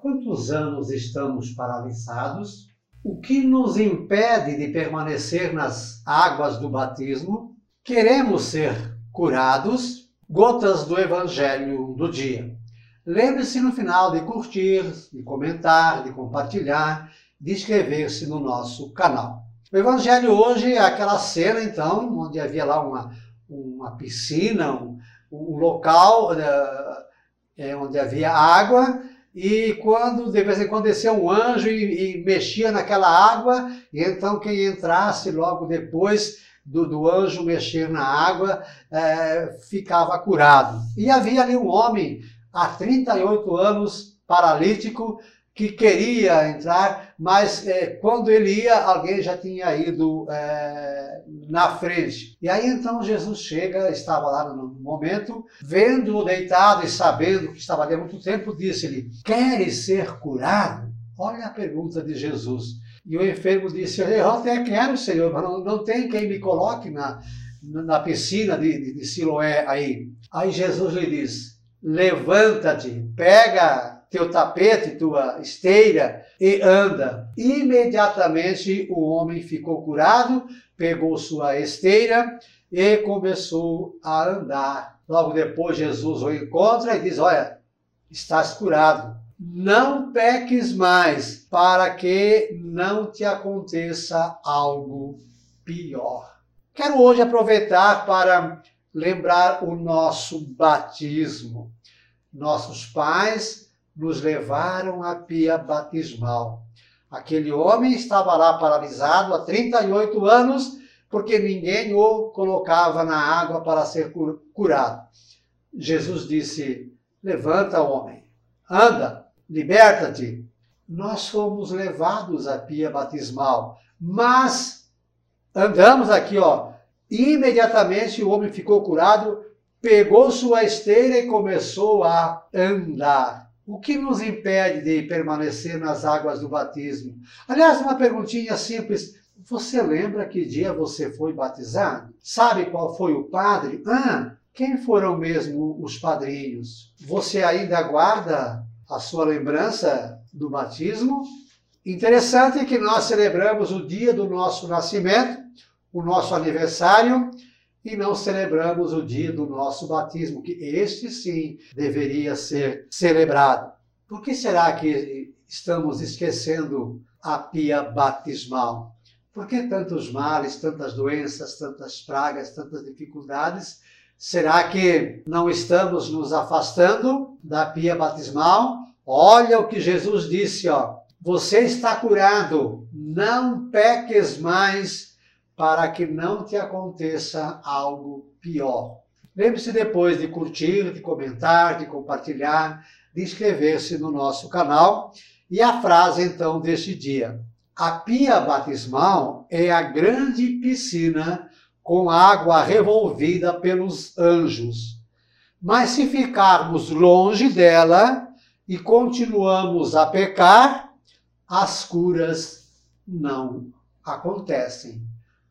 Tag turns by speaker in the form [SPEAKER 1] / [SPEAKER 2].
[SPEAKER 1] quantos anos estamos paralisados? O que nos impede de permanecer nas águas do batismo? Queremos ser curados? Gotas do Evangelho do dia. Lembre-se no final de curtir, de comentar, de compartilhar, de inscrever-se no nosso canal. O Evangelho hoje é aquela cena, então, onde havia lá uma, uma piscina, um, um local é, onde havia água, e quando de vez em quando descia um anjo e, e, mexia naquela água, e então quem entrasse logo depois do, do anjo mexer na água é, ficava curado. E havia ali um homem há 38 anos paralítico que queria entrar, mas é, quando ele ia, alguém já tinha ido é, na frente. E aí então Jesus chega, estava lá no momento, vendo-o deitado e sabendo que estava ali há muito tempo, disse-lhe: Queres ser curado? Olha a pergunta de Jesus. E o enfermo disse: Eu até quero, Senhor, mas não, não tem quem me coloque na, na piscina de, de, de Siloé aí. Aí Jesus lhe diz: Levanta-te, pega teu tapete, tua esteira e anda. Imediatamente o homem ficou curado, pegou sua esteira e começou a andar. Logo depois Jesus o encontra e diz: Olha, estás curado. Não peques mais, para que não te aconteça algo pior. Quero hoje aproveitar para lembrar o nosso batismo. Nossos pais nos levaram à pia batismal. Aquele homem estava lá paralisado há 38 anos, porque ninguém o colocava na água para ser curado. Jesus disse: Levanta, homem, anda, liberta-te. Nós fomos levados à pia batismal, mas andamos aqui, ó. Imediatamente o homem ficou curado, pegou sua esteira e começou a andar. O que nos impede de permanecer nas águas do batismo? Aliás, uma perguntinha simples. Você lembra que dia você foi batizado? Sabe qual foi o padre? Ah, quem foram mesmo os padrinhos? Você ainda guarda a sua lembrança do batismo? Interessante que nós celebramos o dia do nosso nascimento, o nosso aniversário, e não celebramos o dia do nosso batismo, que este sim deveria ser celebrado. Por que será que estamos esquecendo a pia batismal? Por que tantos males, tantas doenças, tantas pragas, tantas dificuldades? Será que não estamos nos afastando da pia batismal? Olha o que Jesus disse, ó. Você está curado, não peques mais para que não te aconteça algo pior. Lembre-se depois de curtir, de comentar, de compartilhar, de inscrever-se no nosso canal. E a frase então deste dia: A pia batismal é a grande piscina com água revolvida pelos anjos. Mas se ficarmos longe dela e continuamos a pecar, as curas não acontecem.